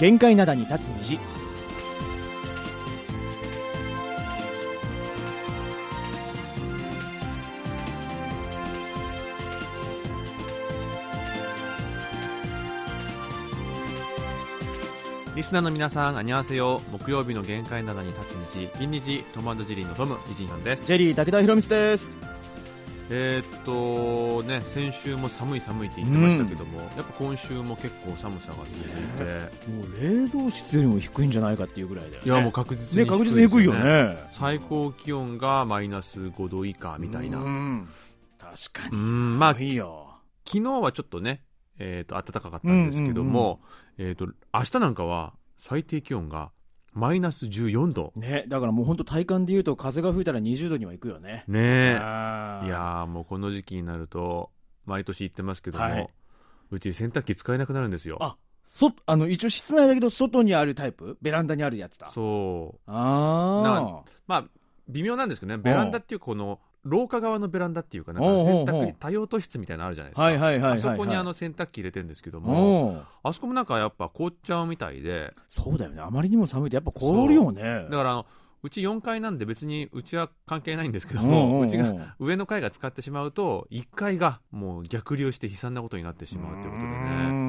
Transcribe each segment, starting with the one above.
限界灘に立つ虹リスナーの皆さん、あにわせよ。木曜日の限界などに立つ日、金日、トマンドジリーのトム、イジンヒョンです。ジェリー武田博光ですえーっと、ね、先週も寒い寒いって言ってましたけども、やっぱ今週も結構寒さが続いて、もう冷蔵室よりも低いんじゃないかっていうぐらいだよね。いや、もう確実にね。確実に低いよね。最高気温がマイナス5度以下みたいな。うん。確かに。うんまあいいよ。昨日はちょっとね、えーっと、暖かかったんですけども、えーっと、明日なんかは最低気温がマイナス14度。ねだからもう本当体感で言うと風が吹いたら20度にはいくよね。ねえ。いやーもうこの時期になると毎年言ってますけども、はい。うち洗濯機使えなくなるんですよ。あそあの一応室内だけど外にあるタイプ？ベランダにあるやつだ。そう。あまあ微妙なんですけどね。ベランダっていうかこの廊下側のベランダっていうかなんか洗濯多用途室みたいなのあるじゃないですか、あはいはいはいはい、はい、あそこにあの洗濯機入れてるんですけどもあそこもなんかやっぱ凍っちゃうみたいで。そうだよね。あまりにも寒いとやっぱ凍るよね。だからあのうち4階なんで別にうちは関係ないんですけどもうちが上の階が使ってしまうと1階がもう逆流して悲惨なことになってしまうということでうね。ん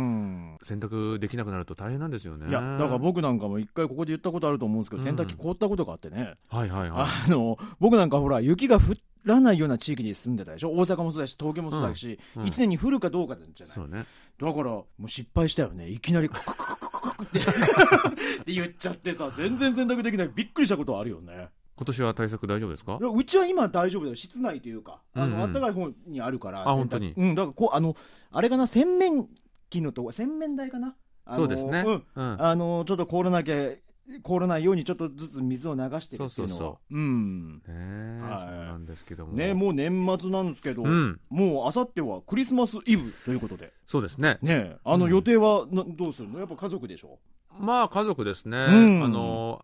洗濯できなくなると大変なんですよね。いやだから僕なんかも一回ここで言ったことあると思うんですけど、うん。洗濯機凍ったことがあってね、はいはいはい。あの僕なんかほら雪が降らないような地域に住んでたでしょ？大阪もそうだし東京もそうだし、うんうん。一年に降るかどうかじゃない？そうね。だからもう失敗したよね。いきなりククククククって。って言っちゃってさ全然洗濯できない。びっくりしたことあるよね。今年は対策大丈夫ですか？うちは今大丈夫だよ。室内というかあの、うんうん。暖かい方にあるからあ洗濯本当に。うんだからこうあのあれかな？洗面器のとこ洗面台かな？そうですね。うん。うん。あのちょっと凍らなきゃ凍らないようにちょっとずつ水を流してるっていうのは。そうそうそう。ん。ねえはい。そうなんですけども。ねもう年末なんですけど、うん。もうあさってはクリスマスイブということで。そうですね。ねあのうん。予定はなどうするの？やっぱ家族でしょ？まあ家族ですね、うん。あの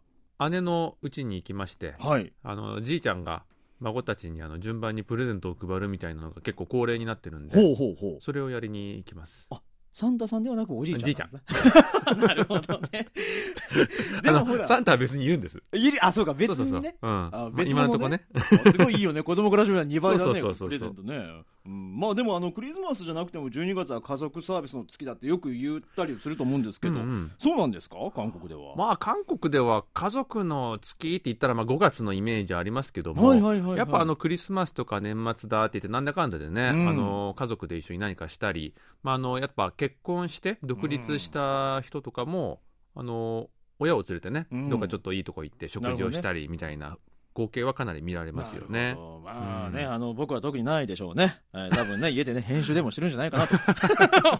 姉の家に行きましてはい。あのじいちゃんが孫たちにあの順番にプレゼントを配るみたいなのが結構恒例になってるんでほうほうほう。それをやりに行きますサンタさんではなくおじいちゃんじいちゃん。ん なるほどね。であもほらのサンタは別にいるんです。いるあそうか別にね。今のとこ物ね。ね すごいいいよね。子供からしてみたら2倍だね。そうそうそうそうプレゼントね、うん、まあでもあのクリスマスじゃなくても12月は家族サービスの月だってよく言ったりすると思うんですけど、うんうん。そうなんですか？韓国では、まあ韓国では家族の月って言ったらまあ5月のイメージありますけども、はいはいはいはい。やっぱあのクリスマスとか年末だって言ってなんだかんだでね、うん。あの家族で一緒に何かしたり、まあ、あのやっぱ結婚して独立した人とかも、あの親を連れてね、うん。どっかちょっといいとこ行って食事をしたりみたいな光景はかなり見られますよね。まあね、うん。あの僕は特にないでしょうね、えー多分ね 家でね編集でもしてるんじゃないかなと。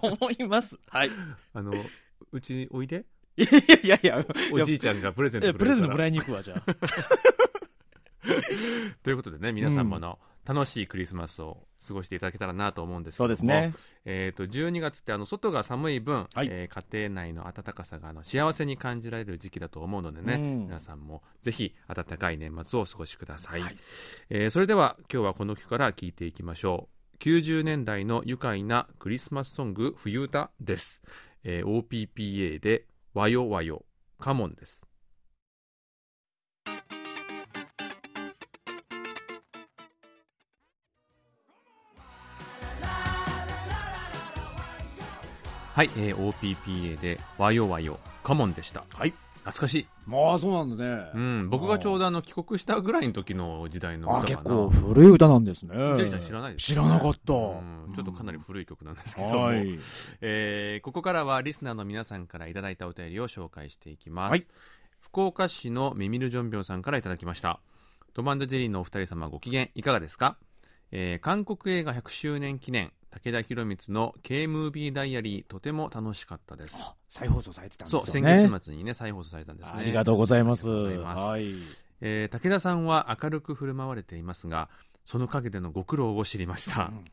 思います。はい。あのうちにおいで？いやいやいやおじいちゃんがプレゼントえプレゼントもらいに行くわじゃあ。ということでね皆さんもあの、楽しいクリスマスを過ごしていただけたらなと思うんですけども。そうですね。えー、と12月ってあの外が寒い分、はい。えー家庭内の暖かさがあの幸せに感じられる時期だと思うのでね、うん。皆さんもぜひ暖かい年末をお過ごしください、はい。えーそれでは今日はこの曲から聴いていきましょう。90年代の愉快なクリスマスソング冬歌です、えー OPPA で「わよわよカモン」ですはい、えー OPPA で「わよわよカモン」でした。はい。懐かしい、まあそうなんだね、うん、僕がちょうどあの帰国したぐらいの時の時代のあ歌かな結構古い歌なんですね。ジェリーちゃん知らないです知らなかった、うんちょっとかなり古い曲なんですけども、はい。えーここからはリスナーの皆さんからいただいたお便りを紹介していきます、はい。福岡市のメミルジョンビョンさんからいただきました。トマンドジェリーのお二人様ご機嫌いかがですか、えー韓国映画100周年記念武田博光の K ムービーダイアリーとても楽しかったです。再放送されてたんですそう先月末にね再放送されたんですね。ありがとうございます。ありがとうございます。はい。えー武田さんは明るく振る舞われていますがその陰でのご苦労を知りました、うん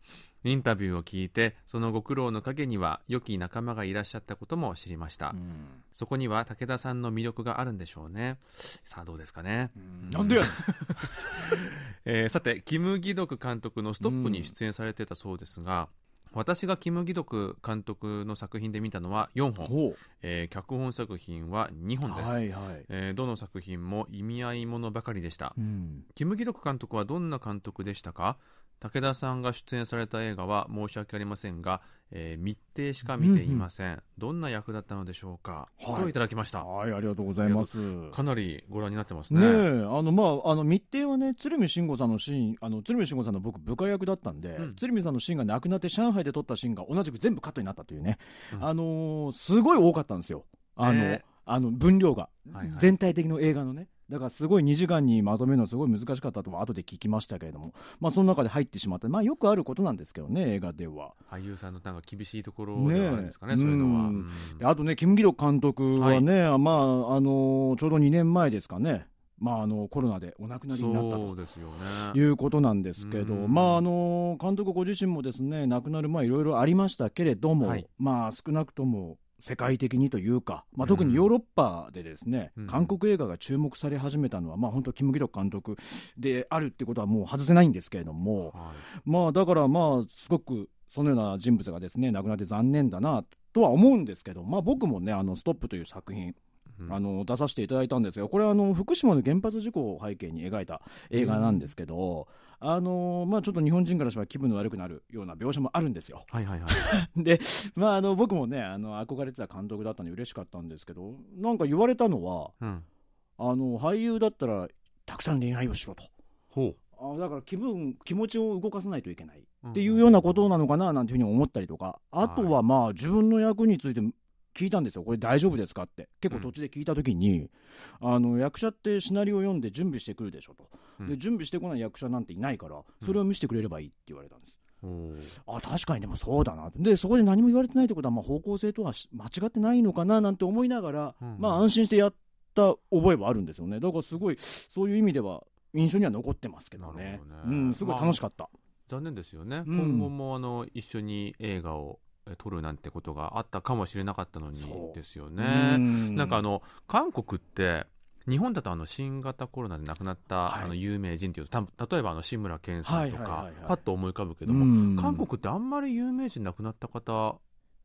インタビューを聞いてそのご苦労の陰には良き仲間がいらっしゃったことも知りました、うん。そこには武田さんの魅力があるんでしょうね。さあどうですかね、なんでや えーさてキム・ギドク監督の「ストップ」に出演されてたそうですが、私がキム・ギドク監督の作品で見たのは4本、ほえー脚本作品は2う本です、はいはい、えーどの作品も意味合いものばかりでした。うん、キム・ギドク監督はどんな監督でしたか？武田さんが出演された映画は申し訳ありませんが、えー密偵しか見ていません、どんな役だったのでしょうか、はい。といただきました。はいありがとうございます。かなりご覧になってますね。ねえあのまああの密偵はね鶴見慎吾さんのシーンあの鶴見慎吾さんの僕部下役だったんで、うん。鶴見さんのシーンがなくなって上海で撮ったシーンが同じく全部カットになったというね、うん。あのーすごい多かったんですよ。あの、ねえ。あの分量が、全体的の映画のねだからすごい2時間にまとめるのはすごい難しかったとは後で聞きましたけれども、まあ、その中で入ってしまった、まあ、よくあることなんですけどね映画では。俳優さんのなんか厳しいところではあるんですかねねえ。そういうのは、うあとね、キム・ギドク監督はね、まああのちょうど2年前ですかね、まあ、あのコロナでお亡くなりになったとね。いうことなんですけど、うん。まあ、あの監督ご自身もですね亡くなる前、いろいろありましたけれども、はい。まあ、少なくとも世界的にというか、まあ、特にヨーロッパでですね、うん。韓国映画が注目され始めたのは、まあ、本当、キム・ギドク監督であるってことはもう外せないんですけれども、はい。まあ、だから、まあ、すごくそのような人物がですね亡くなって残念だなとは思うんですけど、まあ、僕もね、あのストップという作品、うん。あの出させていただいたんですがこれはあの福島の原発事故を背景に描いた映画なんですけど、あのまあ、ちょっと日本人からしたら気分の悪くなるような描写もあるんですよ。はいはいはい。で、まあ、あの僕もねあの憧れてた監督だったので嬉しかったんですけどなんか言われたのはうん。あの俳優だったらたくさん恋愛をしろと。ほあだから気分気持ちを動かさないといけないうんっていうようなことなのかななんていうふうに思ったりとか。あとはまあ自分の役について聞いたんですよ。これ大丈夫ですかって。結構途中で聞いた時に、あの役者ってシナリオを読んで準備してくるでしょと、うん。で準備してこない役者なんていないからそれを見せてくれればいいって言われたんです、うほうあ確かにでもそうだなでそこで何も言われてないってことはまあ方向性とはし間違ってないのかななんて思いながら、うん。まあ安心してやった覚えはあるんですよね。だからすごいそういう意味では印象には残ってますけどね。ね。うん、すごい楽しかった、残念ですよね、うん。今後もあの一緒に映画をえ撮るなんてことがあったかもしれなかったのにですようね。ん。なんかあの韓国って日本だとあの新型コロナで亡くなった、はい。あの有名人っていうとた例えばあの志村けんさんとか、はいはいはいはい。パッと思い浮かぶけうども、ん。韓国ってあんまり有名人亡くなった方、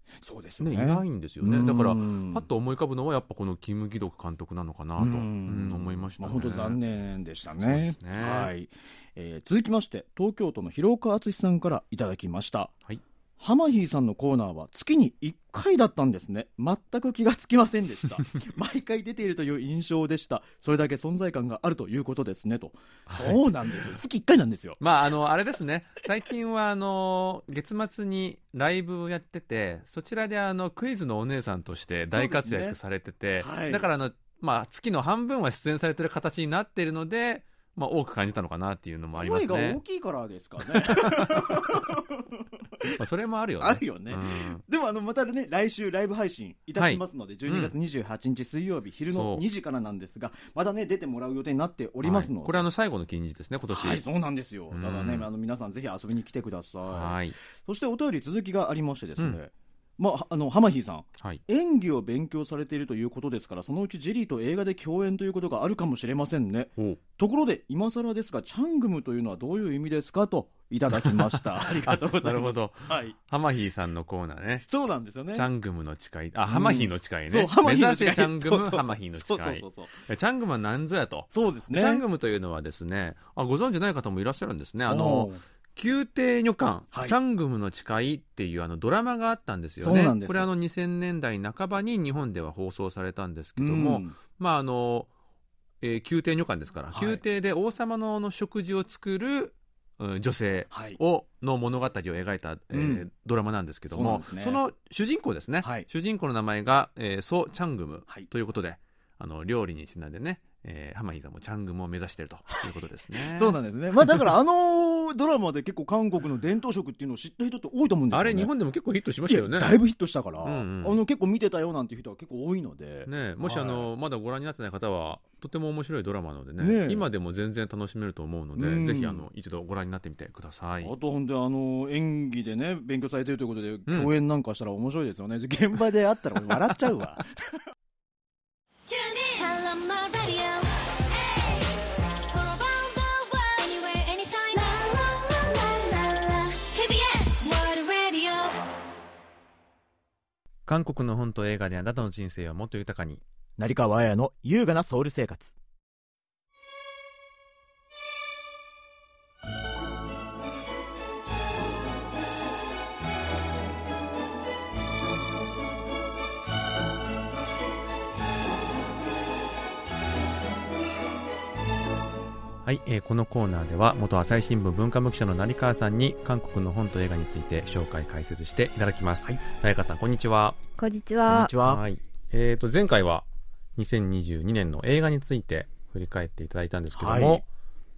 ね、そうですよね。いないんですよね。だから、うんパッと思い浮かぶのはやっぱこのキム・ギドク監督なのかなと、思いましたね。あ本当残念でしたね。すね。はい、えー続きまして東京都の広岡敦さんからいただきました。はいハマヒーさんのコーナーは月に1回だったんですね。全く気がつきませんでした。毎回出ているという印象でした。それだけ存在感があるということですね。と、はいそうなんですよ。月1回なんですよ。まあ、あの、あれですね。最近は、あの、月末にライブをやってて、そちらで、あの、クイズのお姉さんとして大活躍されてて、ねはい。だから、あの、まあ、月の半分は出演されてる形になっているので、まあ、多く感じたのかなっていうのもありますね。声が大。きいからですかね まあ、それもあるよね。あるよねうんでもあのまたね来週ライブ配信いたしますので、12月28日水曜日昼のそう2時からなんですがまだね出てもらう予定になっておりますので、はいこれ、あの、最後の近日ですね、今年。はい、そうなんですよ。うんだからね、あの皆さんぜひ遊びに来てください。はい。そしてお便り続きがありましてですね、うんまあ、あのハマヒーさんはい。演技を勉強されているということですからそのうちジェリーと映画で共演ということがあるかもしれませんねおところで今更ですがチャングムというのはどういう意味ですかといただきました ありがとうございますなるほど。はいハマヒーさんのコーナーね。そうなんですよねチャングムの誓い。あ、ハマヒーの誓いね。そうハマヒーの目誓い指せチャングム、そうそうそうハマヒーの誓い。チャングムは何ぞやと。そうですねチャングムというのはですね、あご存知ない方もいらっしゃるんですね。あの宮廷女官、はい。チャングムの誓いっていうあのドラマがあったんですよね。これあの2000年代半ばに日本では放送されたんですけども、うん。まああの、えー宮廷女官ですから、はい。宮廷で王様のの食事を作る、うん女性はい。をの物語を描いた、えーうん。ドラマなんですけどもそね。の主人公ですね、はい。主人公の名前が、えーソ・チャングムはい。ということで、あの料理にちなんでね、えー、ハマヒーさんもチャングムを目指しているということですね。そうなんですね。まあだからあのドラマで結構韓国の伝統食っていうのを知った人って多いと思うんですよね。あれ日本でも結構ヒットしましたよね。だいぶヒットしたから、うんうんあの結構見てたよなんていう人は結構多いので。ね、もしあの、まだご覧になってない方はとても面白いドラマなのでねねえ今でも全然楽しめると思うので、うんぜひあの一度ご覧になってみてください。あとほんであの演技でね勉強されてるということで、うん共演なんかしたら面白いですよね現場で会ったら笑っちゃうわ 韓国の本と映画であなたの人生をもっと豊かに。成川綾の優雅なソウル生活。はい、えーこのコーナーでは元朝日新聞文化部記者の成川さんに韓国の本と映画について紹介解説していただきます、はい。成川さんこんにちは。こんにちこんはに。ちは。はい。えー、と前回は2022年の映画について振り返っていただいたんですけども、はい。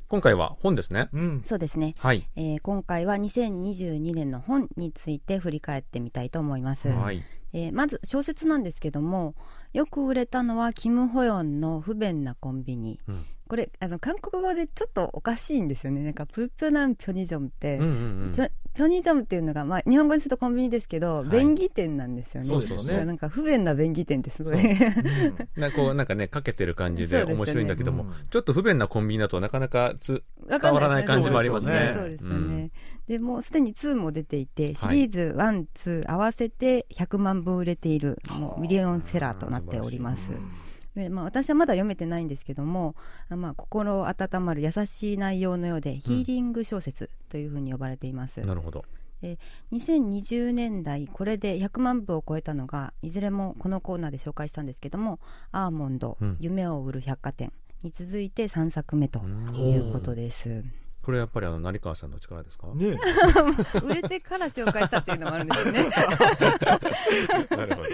今回は本ですね。うん。そうですね。はい、えー今回は2022年の本について振り返ってみたいと思います。はい。えーまず小説なんですけども、よく売れたのはキム・ホヨンの不便なコンビニ。うんこれあの韓国語でちょっとおかしいんですよね。なんかプルピョナンピョニジョンって、うんうんうん。ピョニジョンっていうのが、まあ、日本語にするとコンビニですけど、い。便宜店なんですよね。そうですよね。なんか不便な便宜店ってすごい。なこうなんかねかけてる感じで面白いんだけども、うん。ちょっと不便なコンビニだとなかなかつわ伝わらない感じもありますね。そうですよね。うん。でもうすでに2も出ていて、シリーズ1、2合わせて100万部売れている、もうミリオンセラーとなっております。でまあ、私はまだ読めてないんですけども、あまあ、心温まる優しい内容のようで、ヒーリング小説というふうに呼ばれています。なるほど2020年代、これで100万部を超えたのが、いずれもこのコーナーで紹介したんですけども、アーモンド、うん夢を売る百貨店に続いて3作目とうんいうことです。これやっぱりあの成川さんの力ですか、ね 売れてから紹介したっていうのもあるんですよね。なるほど、は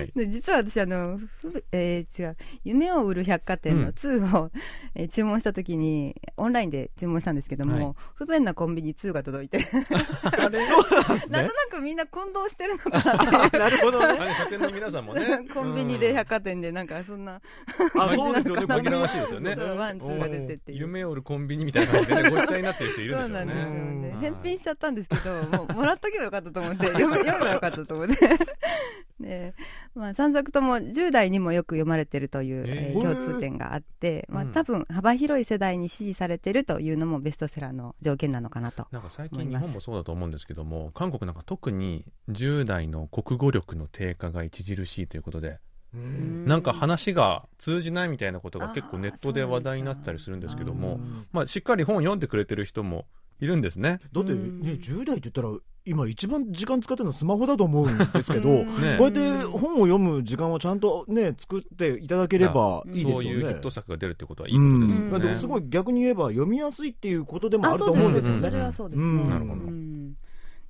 い、で実は私あの、ふえー違う。夢を売る百貨店うん。の2を、えー注文した時にオンラインで注文したんですけども、はい。不便なコンビニ2が届いて。あれ？そうなんですね。なんとなくみんな混同してるのかなってなるほどね。あれ書店の皆さんもね。コンビニで百貨店でなんかそんな、あそうですよね。紛らわしいですよね。そうワンツーが出てっていう。夢を売るコンビニみたいな感じで、ね、ごっちゃになってる人いるんでしょうね。そうなんですよね。うん。返品しちゃったんですけど もうもらっとけばよかったと思って読め 読めばよかったと思って で、まあ、3作とも10代にもよく読まれてるという、ええーー共通点があって、まあ、うん多分幅広い世代に支持されてるというのもベストセラーの条件なのかなとなんか最近日本もそうだと思うんですけども韓国なんか特に10代の国語力の低下が著しいということで、うんなんか話が通じないみたいなことが結構ネットで話題になったりするんですけども、うんまあ、しっかり本を読んでくれてる人もいるんですね。だってねうん10代って言ったら今一番時間使ってるのスマホだと思うんですけどうん。ね。こうやって本を読む時間をちゃんとね作っていただければいいですよね。そういうヒット作が出るってことはいいことですよね。すごい逆に言えば読みやすいっていうことでもあると思うんですよね。それはそうですね、うん。なるほど。うん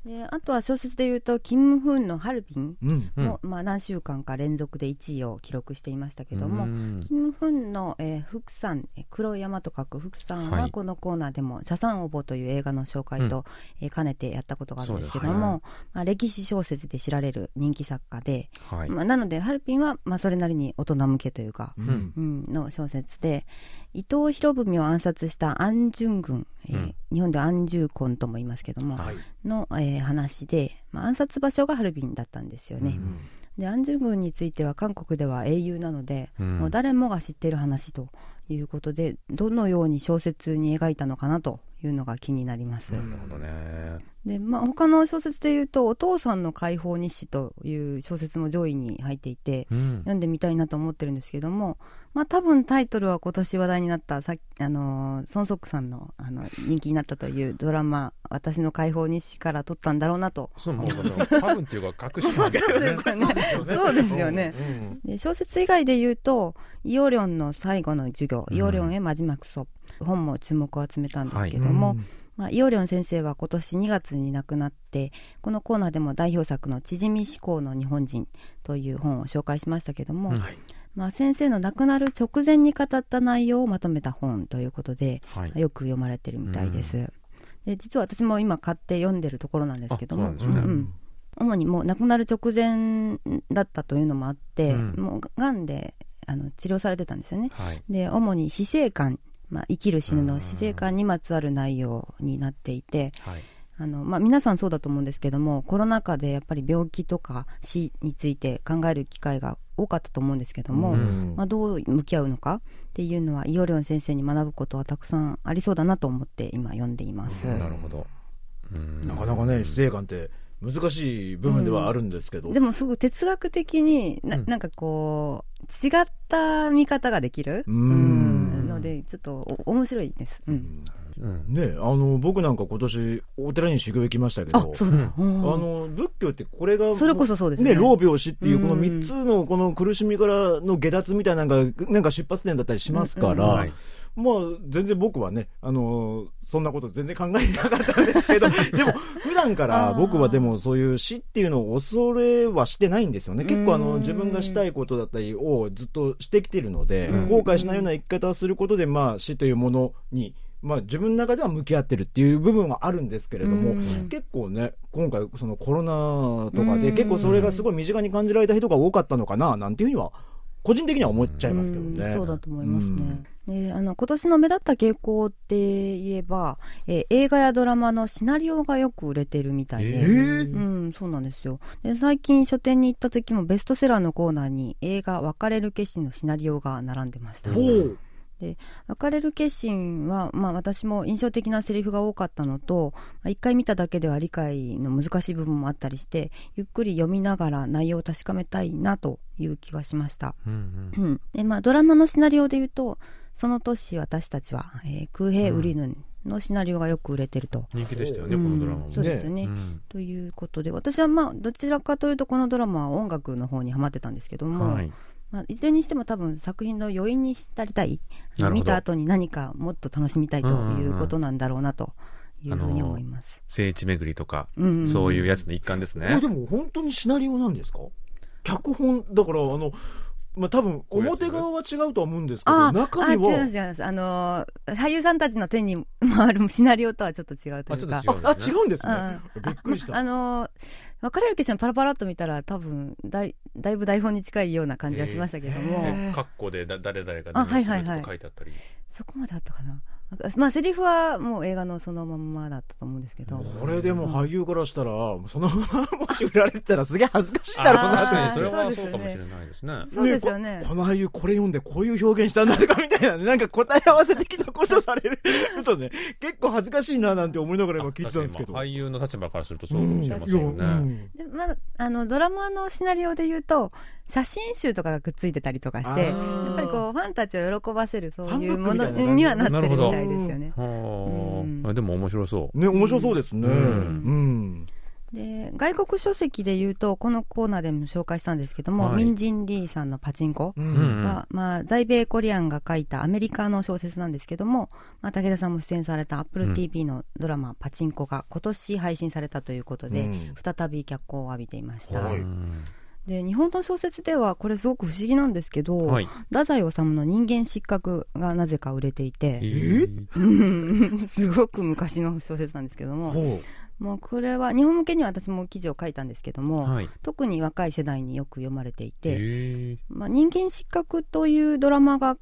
であとは小説でいうとキム・フンの「ハルビンうん。も」まあ、何週間か連続で1位を記録していましたけども、うん。キム・フンの、えー、福さん、えー黒い山と書く福さんははい。このコーナーでも「茶山応募」という映画の紹介と、えー兼ねてやったことがあるんですけども、まあ、歴史小説で知られる人気作家で、はい。まあ、なのでハルピンは、まあ、それなりに大人向けというか、うん。うん、の小説で伊藤博文を暗殺した安順軍、えーうん。日本では安重婚とも言いますけども、はい。の、えー話で、まあ、暗殺場所がハルビンだったんですよね。うん。で安住軍については韓国では英雄なので、うん。もう誰もが知っている話ということでどのように小説に描いたのかなというのが気になります、なるほどね。で、まあ、他の小説でいうと「お父さんの解放日誌」という小説も上位に入っていてうん。読んでみたいなと思ってるんですけども、まあ、多分タイトルは今年話題になったさあのーソン・ソックさんのあの人気になったというドラマ「私の解放日誌」から撮ったんだろうなと。そう多分っていうか隠し。ですよね。そうですよね。で小説以外で言うとイオリョンの最後の授業「うん。イオリョンへマジマクソ」本も注目を集めたんですけども、まあ、イオリョン先生は今年2月に亡くなってこのコーナーでも代表作の「縮み思考の日本人」という本を紹介しましたけども、うんまあ、先生の亡くなる直前に語った内容をまとめた本ということではい。よく読まれてるみたいです、で実は私も今買って読んでるところなんですけどもうなん主にもう亡くなる直前だったというのもあって、うん。もうがんであの治療されてたんですよね。はい。で主に死生観、まあ、生きる死ぬの死生観にまつわる内容になっていてはい。あの、まあ、皆さんそうだと思うんですけどもコロナ禍でやっぱり病気とか死について考える機会が多かったと思うんですけども、うん。まあ、どう向き合うのかっていうのはイオリョン先生に学ぶことはたくさんありそうだなと思って今読んでいます。なるほど。うん。なかなかね死生観って難しい部分ではあるんですけど、でもすごく哲学的にな,、うん。なんかこう違った見方ができる？ううん。んのでちょっとお面白いです、うん、うん。ねあの僕なんか今年お寺に修行行きましたけどあそうだ、うん。あの仏教ってこれがそれこそそうですね。ね老病死っていうこのうん3つのこの苦しみからの下脱みたいなのがなんか出発点だったりしますから、うんはいまあ全然僕はねあのそんなこと全然考えてなかったんですけど でも普段から僕はでもそういう死っていうのを恐れはしてないんですよね。結構あのうん自分がしたいことだったりをずっとしてきてるのでうん。後悔しないような生き方をすることでまあ死というものにまあ自分の中では向き合ってるっていう部分はあるんですけれども、うん。結構ね今回そのコロナとかでうん。結構それがすごい身近に感じられた人が多かったのかななんていうふうには個人的には思っちゃいますけどね。うん。そうだと思いますね。であの今年の目立った傾向って言えば、えー映画やドラマのシナリオがよく売れてるみたいで、えー？うん、そうなんですよ。で最近書店に行った時もベストセラーのコーナーに映画「別れる決心」のシナリオが並んでました。ほう。別れる決心は、まあ、私も印象的なセリフが多かったのと、まあ一回見ただけでは理解の難しい部分もあったりしてゆっくり読みながら内容を確かめたいなという気がしました。うんうん。うん。でまあ、ドラマのシナリオで言うとその年私たちは、えー空兵ウリヌンのシナリオがよく売れてると。人気でしたよね、うん。このドラマもそうですよね、うん。ということで私はまあどちらかというとこのドラマは音楽の方にハマってたんですけども、はい。まあ、いずれにしても多分作品の余韻に浸りたい見た後に何かもっと楽しみたいということなんだろうなというふうに思います。聖地巡りとか、うん。そういうやつの一環ですね。でも本当にシナリオなんですか？脚本だからあのまあ多分表側は違うとは思うんですけあど中には。あ違います違いますあのー俳優さんたちの手に回るシナリオとはちょっと違うというか。あちょっと違うあ違うんですね。うん。びっくりした。あのー別れる決心パラパラっと見たら多分だいだいぶ台本に近いような感じはしましたけども、へえカッコでだ誰々があ何をするはい。はいはいとか書いてあったり、そこまであったかなまあセリフはもう映画のそのまんまだったと思うんですけど、これでも俳優からしたらそのままもし売られてたらすげえ恥ずかしいだろうなあ確かにそれはそうかもしれないですね。そうですよね。ここの俳優これ読んでこういう表現したんだとかみたいなねなんか答え合わせ的なことされるとね 結構恥ずかしいななんて思いながら今聞いてたんですけど。俳優の立場からするとそうかもしれませんよね、うんでまだあのドラマのシナリオで言うと写真集とかがくっついてたりとかしてやっぱりこうファンたちを喜ばせるそういうものにはなってなるみたいですよね。はうん。あ。あでも面白そう。ね面白そうですね。ううん。んで外国書籍で言うとこのコーナーでも紹介したんですけども、はい。ミンジン・リーさんの「パチンコ」ううんん。は、まあ、在米コリアンが書いたアメリカの小説なんですけども、まあ、武田さんも出演された AppleTV のドラマ「パチンコ」が今年配信されたということで、うん。再び脚光を浴びていました、はい。うんで日本の小説ではこれすごく不思議なんですけど、はい。太宰治の人間失格がなぜか売れていて、えうん。すごく昔の小説なんですけども、ほもうこれは日本向けには私も記事を書いたんですけども、はい。特に若い世代によく読まれていて、えまあ、人間失格というドラマが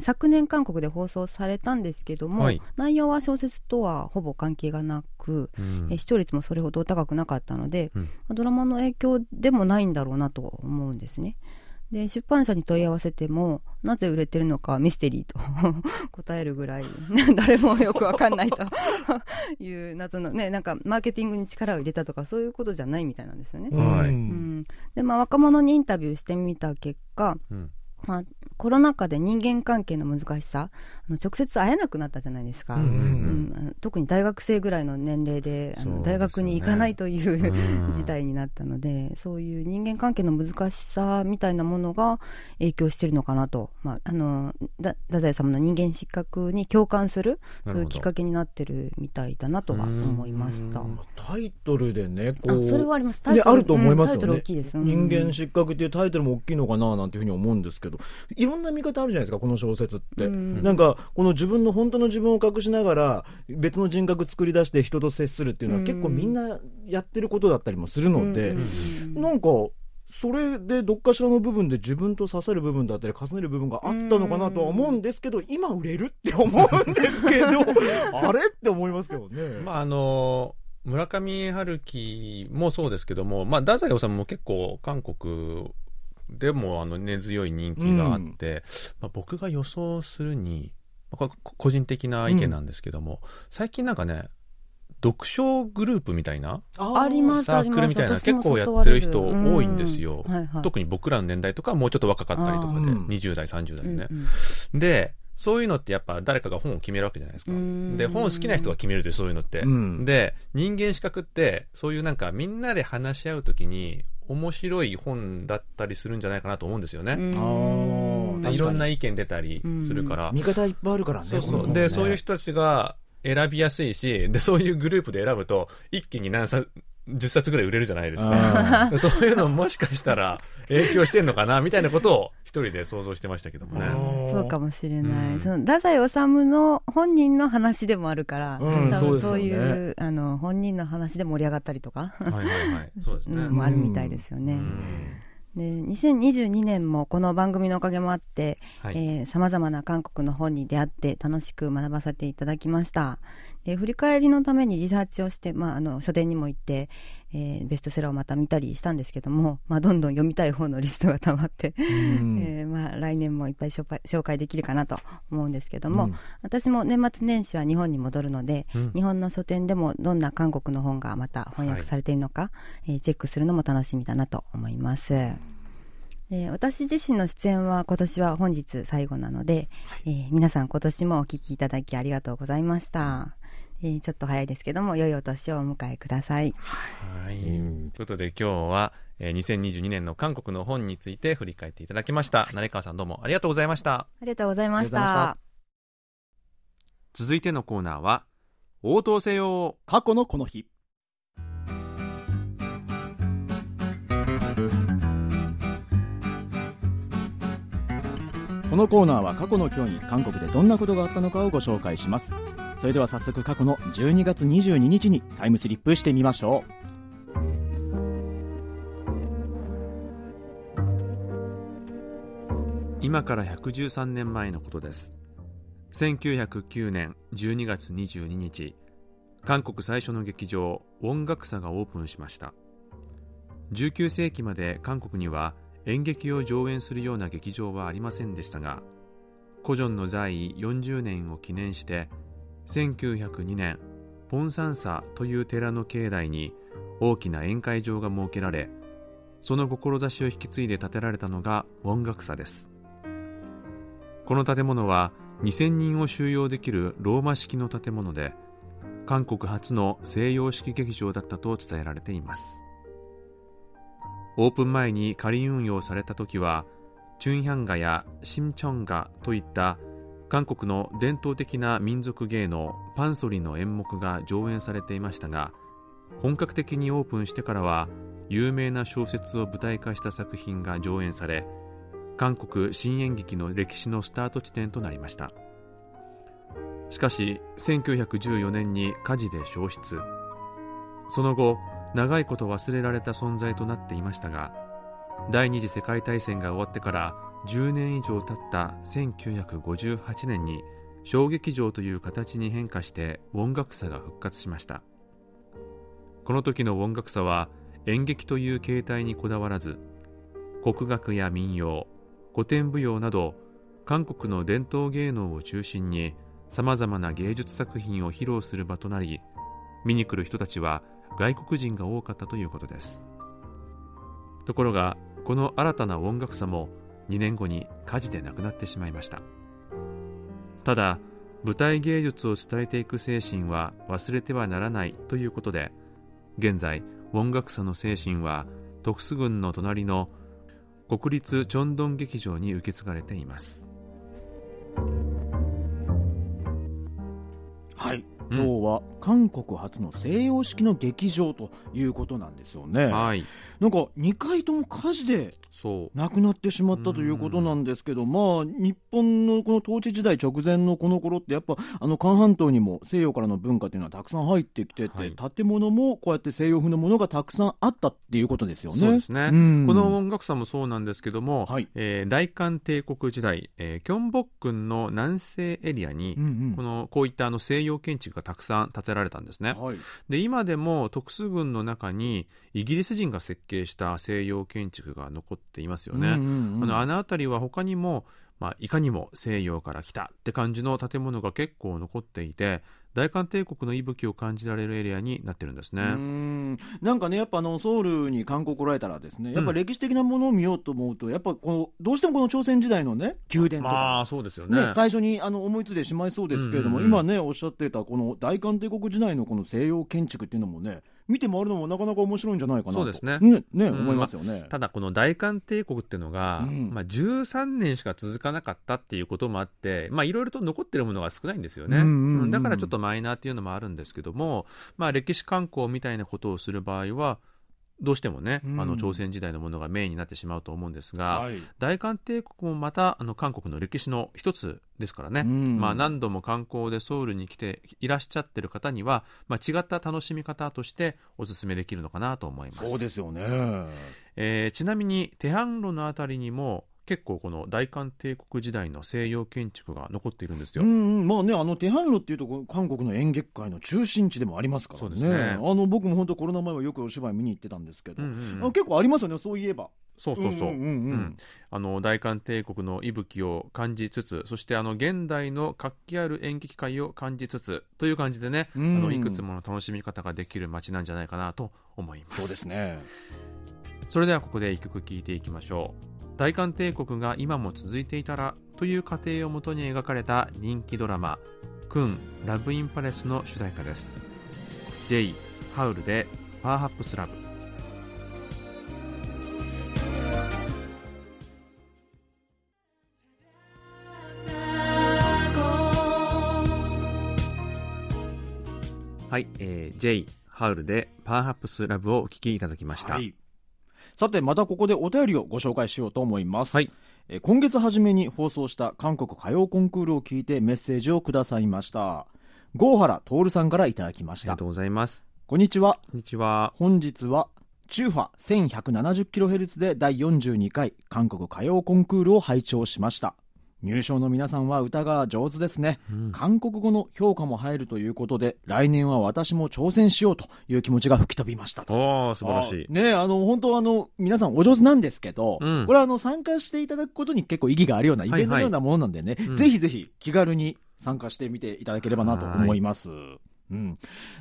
昨年韓国で放送されたんですけども、はい。内容は小説とはほぼ関係がなく、うん。え視聴率もそれほど高くなかったので、うん。ドラマの影響でもないんだろうなと思うんですね。で出版社に問い合わせてもなぜ売れてるのかミステリーと 答えるぐらい 誰もよくわかんないと いう謎のねなんかマーケティングに力を入れたとかそういうことじゃないみたいなんですよね。うはい。うん。でまあ、若者にインタビューしてみた結果、うんまあ、コロナ禍で人間関係の難しさあの直接会えなくなったじゃないですか、うんうんあの特に大学生ぐらいの年齢であの大学に行かないという、うん。事態になったのでそういう人間関係の難しさみたいなものが影響しているのかなと、まあ、あのだ太宰様の人間失格に共感するそういうきっかけになってるみたいだなとは思いました。うんタイトルでねこうあそれはあります。タねイトルあると思いますよね。人間失格っていうタイトルも大きいのかななんていうふうに思うんですけどいろんな見方あるじゃないですかこの小説って、うん。なんかこの自分の本当の自分を隠しながら別の人格作り出して人と接するっていうのはうん。結構みんなやってることだったりもするので、なんかそれでどっかしらの部分で自分と刺さる部分だったり重ねる部分があったのかなとは思うんですけど今売れるって思うんですけど あれって思いますけどね。まああの村上春樹もそうですけども、まあ、太宰治も結構韓国でもあの根強い人気があって、まあ、僕が予想するに、まあ個人的な意見なんですけども、最近なんかね読書グループみたいなありますサークルみたいな結構やってる人多いんですよ、うん。はいはい。特に僕らの年代とかはもうちょっと若かったりとかで、あー。20代30代でね、うんうん。でそういうのってやっぱ誰かが本を決めるわけじゃないですか。うん。で本好きな人が決めるというそういうのって、うん。で人間資格ってそういうなんかみんなで話し合うときに面白い本だったりするんじゃないかなと思うんですよね、いろんな意見出たりするから、見方いっぱいあるからねそうそう。この本ね。で、そういう人たちが選びやすいし、で、そういうグループで選ぶと、一気に何冊、10冊ぐらい売れるじゃないですか。あ そういうのもしかしたら影響してんのかな、みたいなことを一人で想像してましたけどもね。ーそうかもしれない、うんその太宰治の本人の話でもあるから、うん多分そうそうねいうあの本人の話で盛り上がったりとか、はいはいはい。そうですね。うんもあるみたいですよね。うんで2022年もこの番組のおかげもあってはい。さまざまな韓国の本に出会って楽しく学ばせていただきましたで振り返りのためにリサーチをして、まあ、あの書店にも行って、えーベストセラーをまた見たりしたんですけども、まあ、どんどん読みたい本のリストがたまって、うん。えーまあ、来年もいっぱい紹介できるかなと思うんですけども、うん。私も年末年始は日本に戻るので、うん。日本の書店でもどんな韓国の本がまた翻訳されているのか、えーチェックするのも楽しみだなと思います。で私自身の出演は今年は本日最後なので、えー皆さん今年もお聞きいただきありがとうございました。えーちょっと早いですけども良いお年をお迎えください。はい。というんうことで今日は、えー2022年の韓国の本について振り返っていただきました。成川さんどうもありがとうございました。ありがとうございました。続いてのコーナーは、応答せよ過去のこの日このコーナーは過去の今日に韓国でどんなことがあったのかをご紹介しますそれでは早速過去の12月22日にタイムスリップしてみましょう。今から113年前のことです。1909年12月22日韓国最初の劇場音楽座がオープンしました。19世紀まで韓国には演劇を上演するような劇場はありませんでしたが古ジョンの在位40年を記念して1902年ポンサンサという寺の境内に大きな宴会場が設けられその志を引き継いで建てられたのが音楽座です。この建物は2000人を収容できるローマ式の建物で韓国初の西洋式劇場だったと伝えられています。オープン前に仮運用された時はチュンヒャンガやシンチョンガといった韓国の伝統的な民族芸能パンソリの演目が上演されていましたが本格的にオープンしてからは有名な小説を舞台化した作品が上演され韓国新演劇の歴史のスタート地点となりました。しかし1914年に火事で焼失。その後長いこと忘れられた存在となっていましたが第二次世界大戦が終わってから10年以上経った1958年に小劇場という形に変化して音楽祭が復活しました。この時の音楽祭は演劇という形態にこだわらず国楽や民謡古典舞踊など韓国の伝統芸能を中心にさまざまな芸術作品を披露する場となり見に来る人たちは外国人が多かったということです。ところがこの新たな音楽祭も2年後に火事で亡くなってしまいました。ただ舞台芸術を伝えていく精神は忘れてはならないということで現在音楽祭の精神は徳須郡の隣の国立チョンドン劇場に受け継がれています。はい、今日は韓国初の西洋式の劇場ということなんですよね。はい。なんか2回とも火事でそう。亡くなってしまったということなんですけど、まあ、日本のこの統治時代直前のこの頃って、やっぱあの韓半島にも西洋からの文化というのはたくさん入ってきてて、はい。建物もこうやって西洋風のものがたくさんあったっていうことですよね。そうですね、うん。この音楽祭もそうなんですけども、はい。えー大韓帝国時代、えーキョンボックンの南西エリアに、うんうん。このこういったあの西洋建築がたくさん建てられたんですね。はいで今でも徳須郡の中にイギリス人が設計した西洋建築が残っていますよね。うんうんうんあのあの辺りは他にも、まあ、いかにも西洋から来たって感じの建物が結構残っていて大韓帝国の息吹を感じられるエリアになってるんですね。うん。なんかね、やっぱあのソウルに韓国来られたらですね、やっぱ歴史的なものを見ようと思うと、やっぱこのどうしてもこの朝鮮時代のね、宮殿とか、まあそうですよね。ね、最初にあの思いついてしまいそうですけれども、うんうんうん。今ね、おっしゃってたこの大韓帝国時代のこの西洋建築っていうのもね、見て回るのもなかなか面白いんじゃないかなと、そうですね。ねねうん。思いますよね。ただこの大韓帝国っていうのが、うん。まあ、13年しか続かなかったっていうこともあってまあいろいろと残ってるものが少ないんですよね、うんうんうんうん。だからちょっとマイナーっていうのもあるんですけども、まあ、歴史観光みたいなことをする場合はどうしてもね、うんあの朝鮮時代のものがメインになってしまうと思うんですが、はい大韓帝国もまたあの韓国の歴史の一つですからね、うんまあ、何度も観光でソウルに来ていらっしゃってる方には、まあ、違った楽しみ方としてお勧めできるのかなと思います。そうですよね。えーちなみにテハンロのあたりにも結構この大韓帝国時代の西洋建築が残っているんですよ。うんうん、まあね、あの、テハンロっていうと、韓国の演劇界の中心地でもありますからね。そうですねあの、僕も本当コロナ前はよくお芝居見に行ってたんですけど、うんうん結構ありますよね、そういえば。そうそうそう。うんうんうんあの大韓帝国の息吹を感じつつそしてあの現代の活気ある演劇界を感じつつという感じでね、うんあのいくつもの楽しみ方ができる街なんじゃないかなと思いますそうですね。それではここで一曲聴いていきましょう大韓帝国が今も続いていたらという過程をもとに描かれた人気ドラマ「クンラブ・イン・パレス」の主題歌です。J ハウルで「パーハップス・ラブ」はい、えー、J ハウルで「パーハップス・ラブ」をお聴きいただきました、はい。さて、またここでお便りをご紹介しようと思います。はいえー今月初めに放送した韓国歌謡コンクールを聞いてメッセージをくださいました。郷原徹さんからいただきましたありがと。うございますこんにちは。こんにちは本日は中波 1170kHz で第42回韓国歌謡コンクールを拝聴しました入賞の皆さんは歌が上手ですね、うん。韓国語の評価も入るということで来年は私も挑戦しようという気持ちが吹き飛びましたと。素晴らしい。あねあの本当あの皆さんお上手なんですけど、うん。これはあの参加していただくことに結構意義があるようなイベントのようなものなんでね、うん。ぜひぜひ気軽に参加してみていただければなと思います。うん、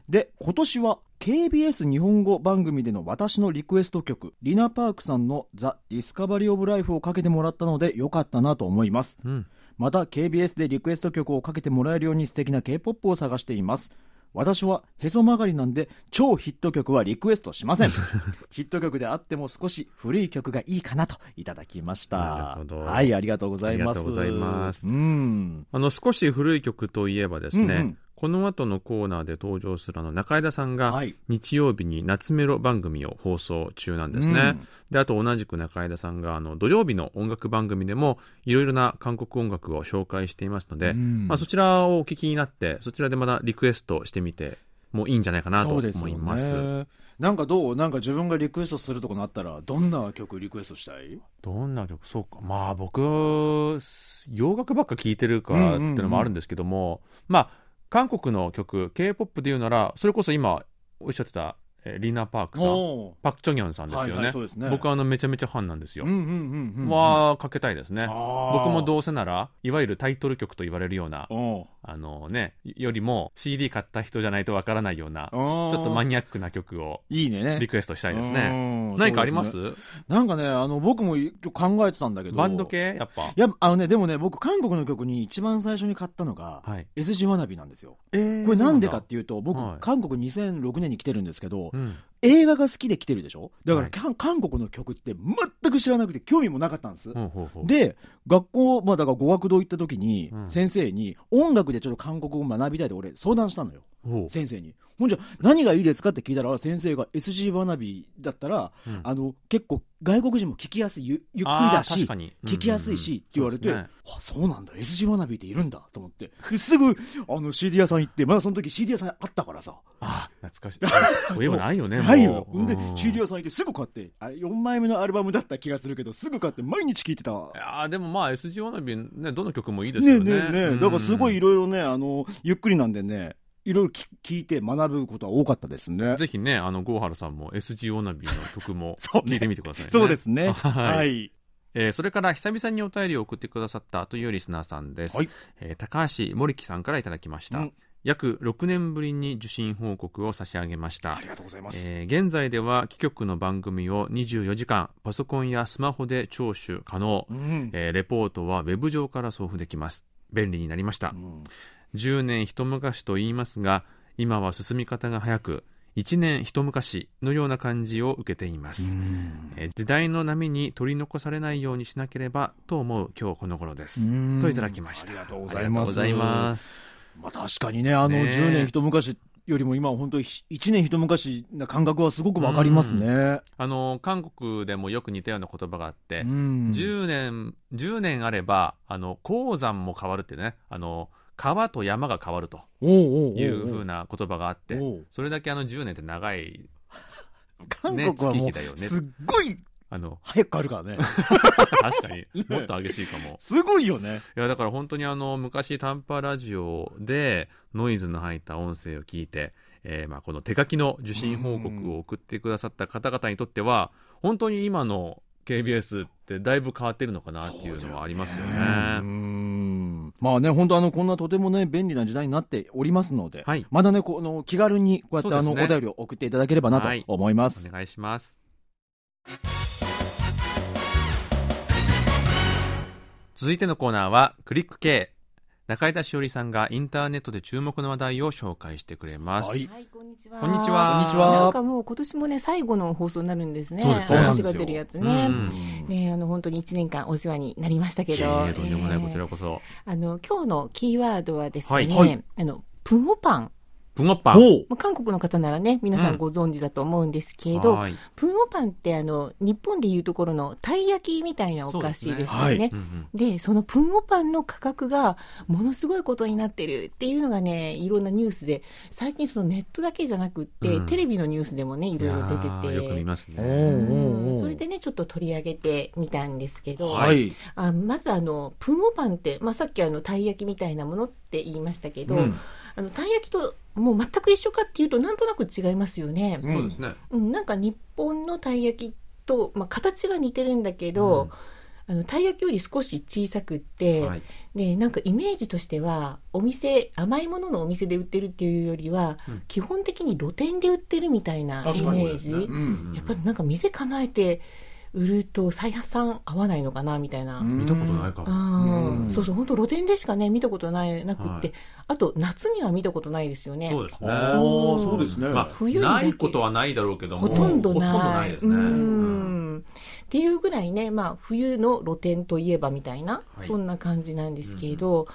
で今年は KBS 日本語番組での私のリクエスト曲リナ・パークさんの「 The Discovery of Life」をかけてもらったのでよかったなと思います。うん。また KBS でリクエスト曲をかけてもらえるように素敵な K-POP を探しています。私はへそ曲がりなんで超ヒット曲はリクエストしません。ヒット曲であっても少し古い曲がいいかなといただきました。なるほど。はいありがとうございます。ありがとうございます。うん。あの少し古い曲といえばですね、うんうんこの後のコーナーで登場するあの中枝さんがはい。日曜日に夏メロ番組を放送中なんですね、うん。であと同じく中枝さんがあの土曜日の音楽番組でもいろいろな韓国音楽を紹介していますので、うん。まあ、そちらをお聞きになってそちらでまたリクエストしてみてもいいんじゃないかなと思います。ねなんかどう？なんか自分がリクエストするとこなったらどんな曲リクエストしたい？どんな曲？そうか。まあ僕洋楽ばっか聴いてるからっていうのもあるんですけども、まあ韓国の曲 k p o p で言うならそれこそ今おっしゃってた、えーリーナ・パークさん。おパク・チョギョンさんですよね,、はいはいね。僕はあのめちゃめちゃファンなんですよ、うんうんうんうんはかけたいですね。僕僕もどうせならいわゆるタイトル曲と言われるようなおあのねよりも CD 買った人じゃないとわからないようなちょっとマニニアックな曲をいいねね。リクエストしたいですね。ね何かあります？なんかねあの僕も考えてたんだけど。バンド系？やっぱ？いやあのねでもね僕韓国の曲に一番最初に買ったのがはい。S 字わなびなんですよ。えーこれなんでかっていうと僕はい。韓国2006年に来てるんですけどうん映画が好きで来てるでしょ？だからはい。韓国の曲って全く知らなくて興味もなかったんです。ほうほうほう。で学校、まあ、だから語学堂行った時に、うん。先生に音楽でちょっと韓国語を学びたいって俺相談したのよ。先生に。ほんじゃ何がいいですかって聞いたら先生が SG 学びだったら、うん。あの結構外国人も聞きやすいゆゆっくりだし確かに。聞きやすいしって言われて、うんうんうんあそうなんだ。SG 学びっているんだと思って。ですぐあの CD 屋さん行ってまだその時 CD 屋さんあったからさ。あ懐かしい。そういえばないよね ないよ。ほんでうん CD 屋さん行ってすぐ買って。あれ4枚目のアルバムだった気がするけどすぐ買って毎日聴いてた。いやーでもまあ SG ワナビねどの曲もいいですよね。ねえねえ、うん。だからすごいいろいろね、あの、ゆっくりなんでね、いろいろき聞いて学ぶことは多かったですね。ぜひねあの郷原さんも SG ワナビの曲も そうね。聞いてみてくださいね。そうですね。はい。はい。えーそれから久々にお便りを送ってくださったというリスナーさんです、はい。えー高橋森木さんからいただきました、うん約6年ぶりに受信報告を差し上げました。ありがとうございます、えー現在では貴局の番組を24時間パソコンやスマホで聴取可能、うん。えーレポートはウェブ上から送付できます。便利になりました。うん。10年一昔と言いますが今は進み方が早く1年一昔のような感じを受けています、えー時代の波に取り残されないようにしなければと思う今日この頃です。うん。といただきました。ありがとうごあざいますまあ、確かにね、あのねえ。10年一昔よりも今、本当に1年一昔な感覚はすごくわかりますね。あの韓国でもよく似たような言葉があって、うん。10年10年あればあの鉱山も変わるってねあの川と山が変わるというふうな言葉があってそれだけあの10年って長い韓国はもうすっごいあの早く変わるからね。確かにもっと激しいかもすごいよね。いやだから本当にあの昔短波ラジオでノイズの入った音声を聞いて、えーまあこの手書きの受信報告を送ってくださった方々にとっては本当に今の KBS ってだいぶ変わってるのかなっていうのはありますよね。うんまあね、本当あの、こんなとてもね、便利な時代になっておりますので、はいまだね、この気軽にこうやって、あの、お便りを送っていただければなとはい思います。お願いします。続いてのコーナーはクリック系中井田しおりさんがインターネットで注目の話題を紹介してくれます。はいはい、こんにちは。こんにちはこんにちはなんかもう今年もね、最後の放送になるんですね。そうですね私が出るやつね。うんね、あの本当に1年間お世話になりましたけど、いやいやとんでもないえーこちらこそ。あの今日のキーワードはですね、はいはいあのプンオパン。プゴッパン。韓国の方ならね、皆さうんんご存知だと思うんですけど、はいプンオパンってあの日本でいうところのたい焼きみたいなお菓子ですよね。でそのプンオパンの価格がものすごいことになってるっていうのがね、いろんなニュースで、最近そのネットだけじゃなくって、うんテレビのニュースでもね、いろいろ出てて。ーよく見ますね。おうおうおうそれでね、ちょっと取り上げてみたんですけど、はい。あまずあの、プンオパンって、まあ、さっきあの、たい焼きみたいなものって言いましたけど、うんあの、たい焼きともう全く一緒かっていうと、なんとなく違いますよね。うん。そうですね。うん、なんか日本のたい焼きと、まあ、形は似てるんだけど、あのたい焼きより少し小さくって、はい。でなんかイメージとしてはお店甘いもののお店で売ってるっていうよりは、うん。基本的に露店で売ってるみたいなイメ確かにージ、うん。やっぱなんか店構えて売ると採算合わないのかなみたいな。見たことないかも。そうそう本当露店でしかね見たことないなくって、はい。あと夏には見たことないですよね。そうですね。ああ、そうですね。まあ、冬ないことはないだろうけども、ほとんどない。ほとんどないですね。っていうぐらいね、まあ、冬の露店といえばみたいな、はい。そんな感じなんですけど、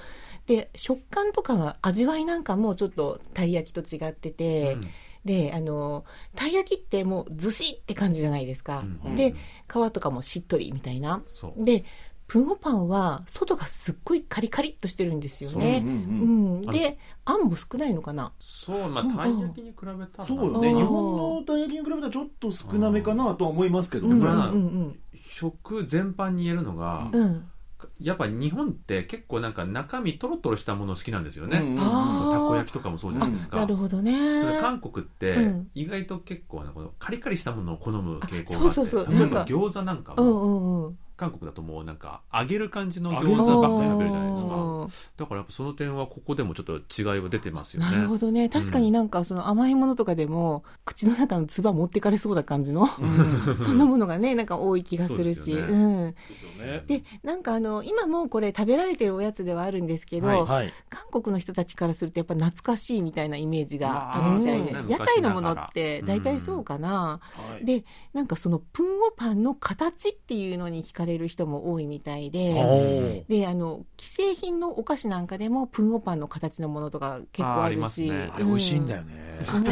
で食感とかは味わいなんかもちょっとたい焼きと違ってて、うんであのたい焼きってもうずしって感じじゃないですか、うんで皮とかもしっとりみたいな。そう。でプンオパンは外がすっごいカリカリっとしてるんですよう。んね、ううん。ん。あであんも少ないのかな。そう、まあ、うんたい焼きに比べたら。そうよね。うん。日本のたい焼きに比べたらちょっと少なめかなとは思いますけどね。うん。うんまあうん。食全般に言えるのが、うんうんやっぱ日本って結構なんか中身トロトロしたもの好きなんですよね。うんあー。たこ焼きとかもそうじゃないですか。なるほどね。韓国ってうん。意外と結構なこのカリカリしたものを好む傾向があってあそうそうそう。例えば餃子なんかうんもうんうん韓国だともうなんか揚げる感じの餃子ばっかり食べるじゃないですか。うんだからやっぱその点はここでもちょっと違いは出てますよね。なるほどね。確かになんかその甘いものとかでも口の中の唾持ってかれそうな感じのうん。そんなものがねなんか多い気がするし。そうですよね。うん。ですよね。でなんかあの今もうこれ食べられてるおやつではあるんですけど、はいはい。韓国の人たちからするとやっぱ懐かしいみたいなイメージがあるみたいで、まあ屋台のものって大体そうかな、はい。でなんかそのプンオパンの形っていうのに惹かれる人も多いみたいで、であの既製品のお菓子なんかでもプンオパンの形のものとか結構あるしね。あれ美味しいんだよね。うん。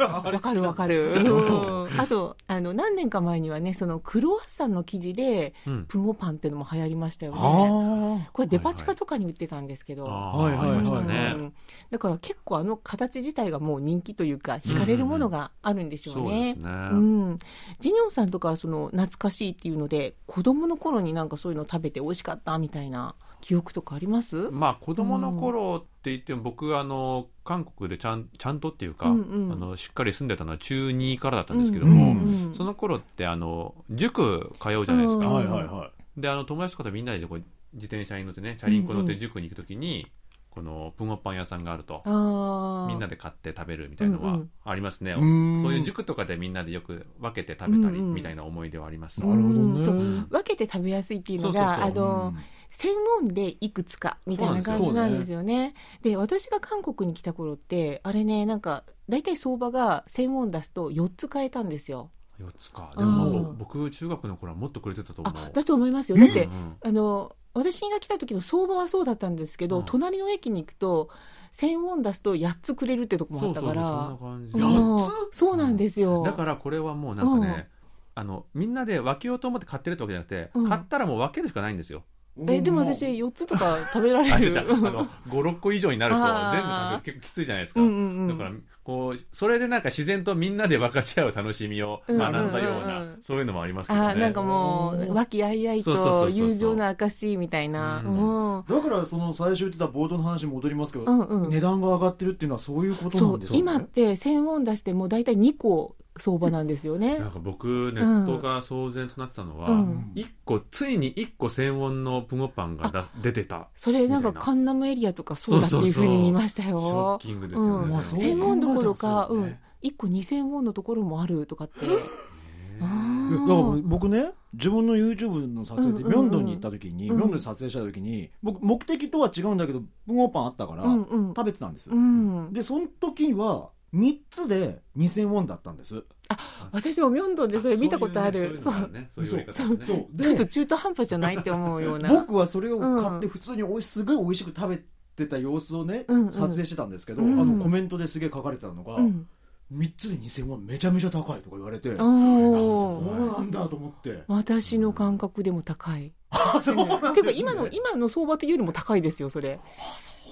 わかるわかる、うん。あとあの何年か前にはねそのクロワッサンの生地でうん。プンオパンっていうのも流行りましたよね。あこれデパ地下とかに売ってたんですけど、はいはいはいありましたね。うんだから結構あの形自体がもう人気というか惹かれるものがあるんでしょうそうねです。ね。うん、ジニョンさんとかはその懐かしいっていうので子供の頃になんかそういうの食べて美味しかったみたいな記憶とかあります？まあ子供の頃って言っても僕あの韓国でちゃんちゃんとっていうか、うんうん。あのしっかり住んでたのは中2からだったんですけども、うんうんその頃ってあの塾通うじゃないですか。はいはいはい。であの友達とかとみんなでこう自転車に乗ってねチャリンコ乗って塾に行くときに、このプンオパン屋さんがあると。ああ。みんなで買って食べるみたいなのはうんうん。ありますね、うん。そういう塾とかでみんなでよく分けて食べたりうんうん。みたいな思い出はあります、なるほどね。うんそう。分けて食べやすいっていうのが、そうそうそう。あの、専門でいくつかみたいな感じなんですよね。で私が韓国に来た頃って、あれね、なんか、大体相場が専門出すと4つ買えたんですよ。4つか。うんでもぼ僕中学の頃はもっとくれてたと思う。あ、だと思いますよ。だってう、ん。あの、私が来た時の相場はそうだったんですけど、うん。隣の駅に行くと、1000ウォン出すと8つくれるってとこもあったから。そうなん。8そうなんですよ。だからこれはもうなんかね、あのみんなで分けようと思って買ってるってわけじゃなくて、うん。買ったらもう分けるしかないんですよえ、でも私4つとか食べられる。違うあの56個以上になると全部食べ結構きついじゃないですか、うんうんうん。だからこうそれでなんか自然とみんなで分かち合う楽しみをうん学んだよううんうんなうんそういうのもありますけどねなんかもう、和気あいあいと友情の証みたいな。ううんん。だからその最初言ってた冒頭の話に戻りますけど、うんうん。値段が上がってるっていうのはそういうことそうなんです、よね？今って1000ウォン出してもう大体2個相場なんですよねなん。か僕ネットが騒然となってたのは、うん一個ついに1個1000ウォンのプゴパンがだ出てたそれなんかカンナムエリアとかそうだっていうふうに見ましたショッよ。キングですよね、うんまあそう1000ウォンどころか、そうねん。1個2000ウォンのところもあるとかって。だからー僕ね自分の YouTube の撮影でミョンドンに行った時に、うんミョンドンで撮影した時に僕目的とは違うんだけどブゴーパンあったから。食べてたんです、うん。でその時は3つで2000ウォンだったんです私もミョンドンでそれ見たことある。そそうう。いうねそうそうちょっとで中途半端じゃないって思うような。僕はそれを買って普通においしすごい美味しく食べてた様子をね、うんうん撮影してたんですけど、うんあのコメントですげえ書かれてたのが、うん。3つで2000ウォンめちゃめちゃ高いとか言われて、そうーなんだと思って私の感覚でも高い。あそうなんですねていうか今の今の相場というよりも高いですよそれ。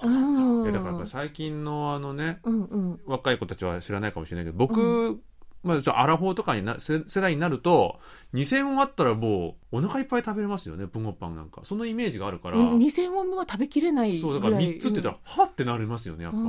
いやだから最近のあのねうんうん。若い子たちは知らないかもしれないけど僕、まあ、アラフォーとかにな世世代になると2000ウォンあったらもうお腹いっぱい食べれますよねプンゴパンなんか。そのイメージがあるから、うん2000ウォンは食べきれないそうだからぐらい3つって言ったら、はってなりますよねやっぱ、うん。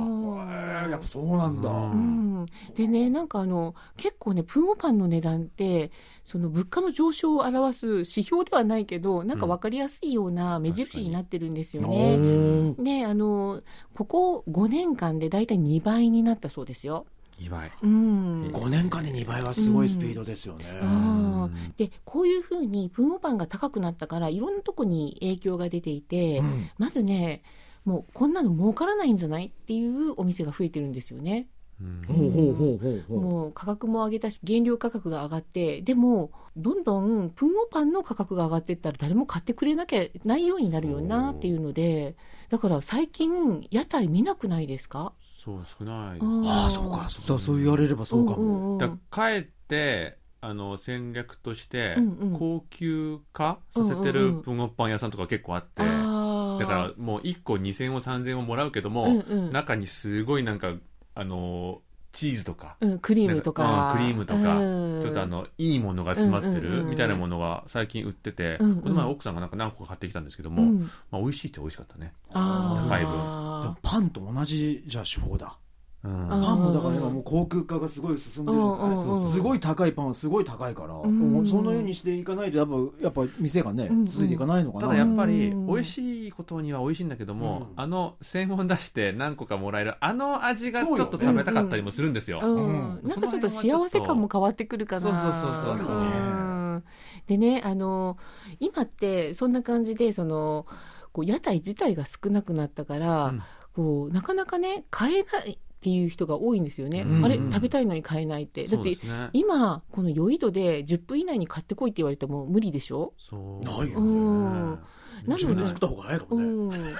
えーやっぱそうなんだ、ううん、でねなんかあの結構ねプンオパンの値段ってその物価の上昇を表す指標ではないけどなんか分かりやすいような目印になってるんですよね。であのここ5年間で大体2倍になったそうですよ。2倍。うん。5年間で2倍はすごいスピードですよね、あー。でこういうふうにプンオパンが高くなったからいろんなとこに影響が出ていて、うん。まずねもうこんなの儲からないんじゃないっていうお店が増えてるんですよね。うん。ほうほうほうほうほう。もう価格も上げたし原料価格が上がってでもどんどんプンオパンの価格が上がっていったら誰も買ってくれなきゃないようになるよなっていうのでだから最近屋台見なくないですか？そう少ないですうんああそうか。そうそう言われればそうかも、んんうん。だからかえってあの戦略として高級化させてるプンゴパン屋さんとか結構あって、だからもう1個2000を3000をもらうけども、うんうん。中にすごいなんかあのチーズとか、うん、クリームとか。うんクリームとか。うん。ちょっとあのいいものが詰まってるみたいなものが最近売ってて、うんうん。この前奥さんがなんか何個か買ってきたんですけども、うん。まあ、美味しいっちゃ美味しかったね、あー。高い分。パンと同じじゃあ手法だパンもだから今もう高級化がすごい進んでるじゃない。ですごい高いパンはすごい高いから、ん。もうそのようにしていかないとやっぱやっぱ店がね、うんうん。続いていかないのかな。ただやっぱりうん。美味しいことには美味しいんだけども、うん。あの専門出して何個かもらえるあの味がちょっと食べたかったりもするんですよ。うん。うん。なんかちょっと幸せ感も変わってくるかな。そうそうそうそうそう。うん。でね、あの、今ってそんな感じで、その、こう屋台自体が少なくなったから、うん。こう、なかなかね、買えないっていう人が多いんですよね。うん。あれ、食べたいのに買えないって。だってね。今、この酔い度で10分以内に買ってこいって言われても無理でしょ？そう。ないよね。うん。な自ので分で作った方が早いかうもね、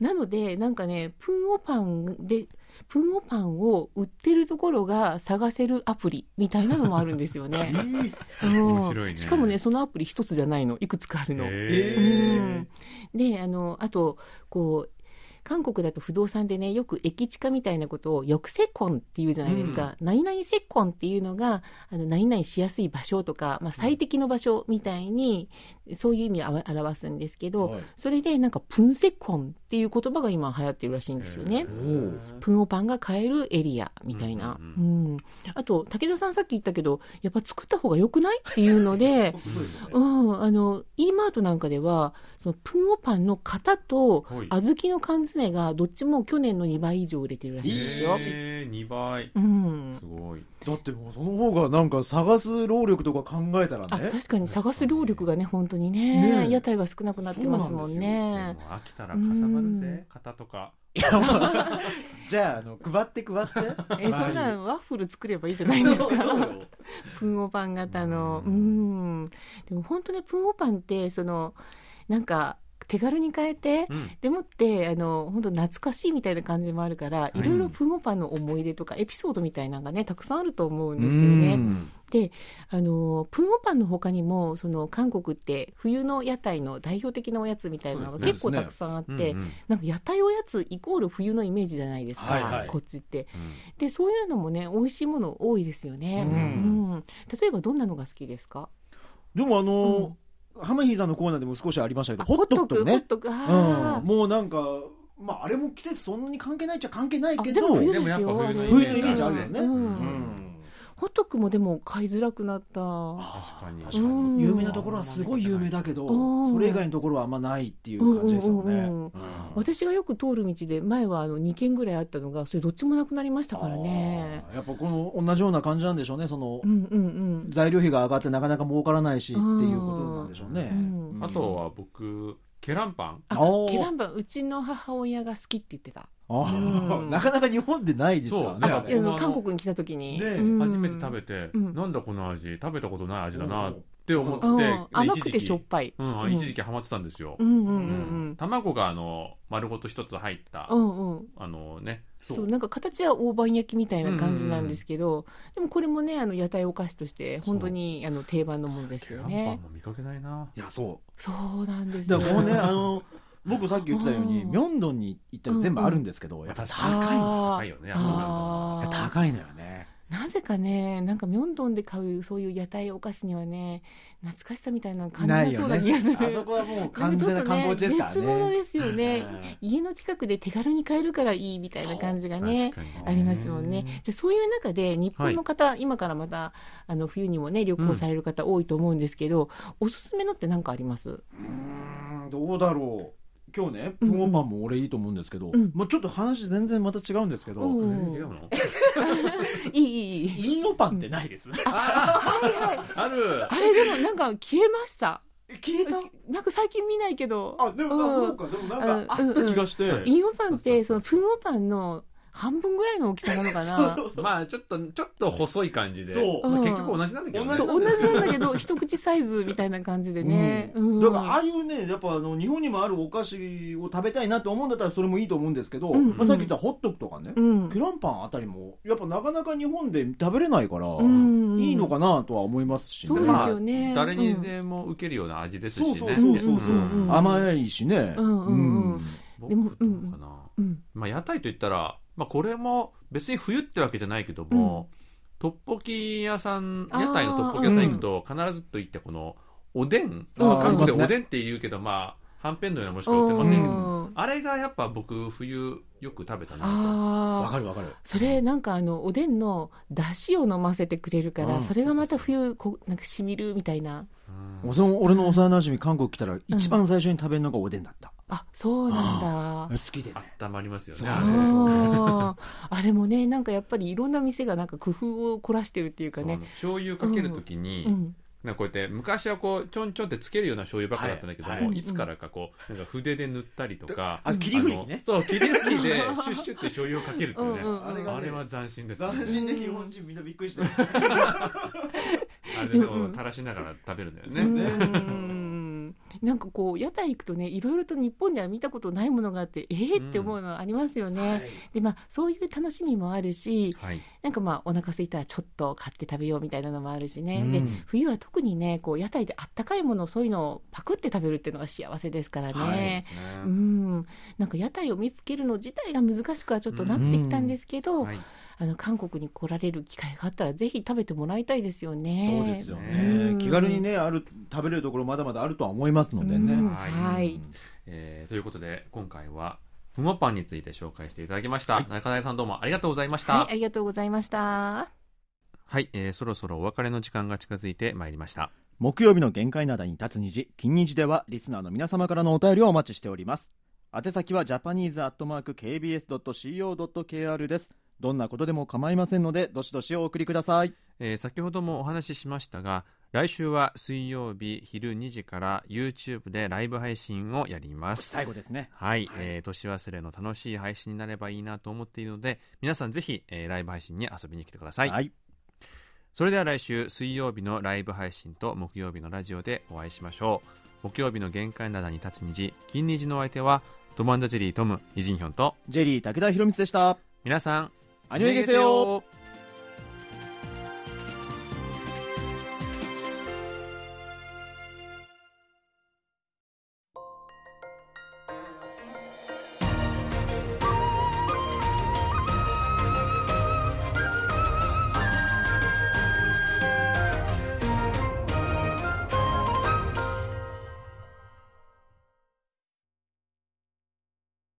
なので、なんかね、プンオパンで、プンオパンを売ってるところが探せるアプリみたいなのもあるんですよね。うん。面白いね。しかもね、そのアプリ一つじゃないの。いくつかあるの。へうん。で、あの、あと、こう、韓国だと不動産でね、よく駅地下みたいなことを、抑制婚っていうじゃないですか。何々セコンっていうのが、あの、何々しやすい場所とか、まあ、最適の場所みたいに、そういう意味を表すんですけど、はい。それでなんか、プンセコンっっていう言葉が今流行ってるらしいんですよね。ー。プンオパンが買えるエリアみたいな。ううんん。あと、武田さんさっき言ったけど、やっぱ作った方が良くないっていうので、そうでね。うん、あの、E マートなんかでは、そのプンオパンの型とはい。小豆の缶詰がどっちも去年の2倍以上売れてるらしいですよ。えー、2倍。うん。す。ごい。だってもうその方がなんか探す労力とか考えたらあね確かに探す労力がね、本当にね、ねえ。屋台が少なくなってますもんでねも。飽きたらかさばるぜ。型とか。じゃああの配って配って。え、そんなワッフル作ればいいじゃないですか。プンオパン型の。ううんん。でも本当ね、プンオパンって、その、なんか、手軽に変えて、うん。でもって、あの、本当懐かしいみたいな感じもあるから、いろいろプンオパンの思い出とか、エピソードみたいなのがね、たくさんあると思うんですよね。で、あの、プンオパンの他にも、その、韓国って、冬の屋台の代表的なおやつみたいなのが結構たくさんあって、うんうん。なんか屋台おやつイコール冬のイメージじゃないですか、はいはい。こっちって。うん。で、そういうのもね、美味しいもの多いですよね。ううん。例えばどんなのが好きですか？でもあのハマヒーさんのコーナーでも少しありましたけどあホットクとホッねトク、あうん。もうなんかまああれも季節そんなに関係ないっちゃ関係ないけど。でも冬ですでもやっぱ冬のイメージあるよね。うん。うんホットクもでも買いづらくなった。確かに。確かうん。に有名なところはすごい有名だけどうん。それ以外のところはあんまないっていう感じですよね。私がよく通る道で前はあの2軒ぐらいあったのがそれどっちもなくなりましたからね。やっぱこの同じような感じなんでしょうね。そのうんうんうん。材料費が上がってなかなか儲からないしっていうことなんでしょうね。うん。あとは僕ケランパン？あおー。ケランパンうちの母親が好きって言ってた。あー。うん。なかなか日本でないですからねそう。あれいや僕もあの韓国に来た時に、ねうん。初めて食べて、うん。なんだこの味？食べたことない味だな。って思って、うんで甘くて一時期。しょっぱい。うんうん。一時期ハマってたんですよ、うんうんうんううん。ん。卵があの丸ごと一つ入った、うんうん、あのねそう。なんか形は大判焼きみたいな感じなんですけど、でもこれもねあの屋台お菓子として本当にあの定番のものですよね。見かけないな。いやそそうなんですよ。うだからこうねあの僕さっき言ってたようにうん。ミョンドンに行ったら全部あるんですけどやっぱ高い高いよね高いのよねなぜかねなんかミョンドンで買うそういう屋台お菓子にはね懐かしさみたいなの感じなそうな気がする。あそこはもう完全な観光地ですからね。別物ですよね。え家の近くで手軽に買えるからいいみたいな感じがねありますもんね。じゃあそういう中で日本の方、今からまたあの冬にもね旅行される方多いと思うんですけど、おすすめのって何かあります？うーんどうだろう今日ねプンオパンも俺いいと思うんですけど、うん。もうちょっと話全然また違うんですけど、うん全然違うの？いいいいいい。インオパンってないです、はいはい。ある。あれでもなんか消えました。聞いた？なんか最近見ないけど。あでも、あそうか。でもなんかあった気がして、うん。うんインオパンってそのプンオパンの半分ぐらいの大きさなのかな。そうそうまあちょっとちょっと細い感じで。そう。まあうん結局同じなんだけどね。同じなんだけど 一口サイズみたいな感じでね。うん。だからああいうねやっぱあの日本にもあるお菓子を食べたいなと思うんだったらそれもいいと思うんですけど、うん。まあ、さっき言ったホットクとかね、うん。ケランパンあたりもやっぱなかなか日本で食べれないから、うんいいのかなとは思いますしね。そうですよね。誰にでも受けるような味ですしね。そうそうそうそう。そう、うん。甘いしね、うんうんうん。僕でもどうかな、うん。まあ、屋台といったら、まあ、これも別に冬ってわけじゃないけども、トッポキ屋さん屋台のトッポキ屋さん行くと必ずと言ってこのおでん、韓国でおでんって言うけどまあはんぺんのようなものしか売ってませんけど、うん。あれがやっぱ僕冬よく食べたなと。ああ。わかるわかる。それなんかあのおでんの出汁を飲ませてくれるから、うん。それがまた冬こうなんかしみるみたいな。うん。その俺の幼馴染韓国来たら一番最初に食べるのがおでんだった、あそうなんだ。好きでね。温まりますよね。そうあれもねなんかやっぱりいろんな店がなんか工夫を凝らしてるっていうかね。醤油かけるときに、うん。なんかこうやって昔はこうちょんちょんってつけるような醤油ばっかだったんだけども、はい。はいいつからかこうなんか筆で塗ったりとかあ霧吹きね。そう霧吹きでシュッシュって醤油をかけるっていうね。うんうんうん。あれがねあれは斬新です、ね、斬新で日本人みんなびっくりしてる あれでも垂らしながら食べるんだよね、うんなんかこう屋台行くとねいろいろと日本では見たことないものがあってえー、って思うのありますよね、でまあそういう楽しみもあるしはい。なんかまあお腹空いたらちょっと買って食べようみたいなのもあるしね、うん。で冬は特にねこう屋台であったかいものそういうのをパクって食べるっていうのが幸せですからね、はいうん。なんか屋台を見つけるの自体が難しくはちょっとなってきたんですけど、はいあの韓国に来られる機会があったらぜひ食べてもらいたいですよね。そうですようねん。気軽にねある食べれるところまだまだあるとは思いますのでね、うん。はいはい。えーということで今回はふもパンについて紹介していただきました、中根さんどうもありがとうございました。はい、ありがとうございました。はい、えーそろそろお別れの時間が近づいてまいりました。木曜日の限界灘に立つ虹金虹ではリスナーの皆様からのお便りをお待ちしております。宛先はジャパニーズアットマーク KBS.CO.KR ですどんなことでも構いませんのでどしどしお送りください。えー先ほどもお話ししましたが来週は水曜日昼2時から YouTube でライブ配信をやります。最後ですね。はい、えー年忘れの楽しい配信になればいいなと思っているので皆さんぜひ、えーライブ配信に遊びに来てください、はい。それでは来週水曜日のライブ配信と木曜日のラジオでお会いしましょう。木曜日の限界灘に立つ虹金虹のお相手はトムジェリートムイジンヒョンとジェリー武田博光でした。皆さんアニョイゲセヨ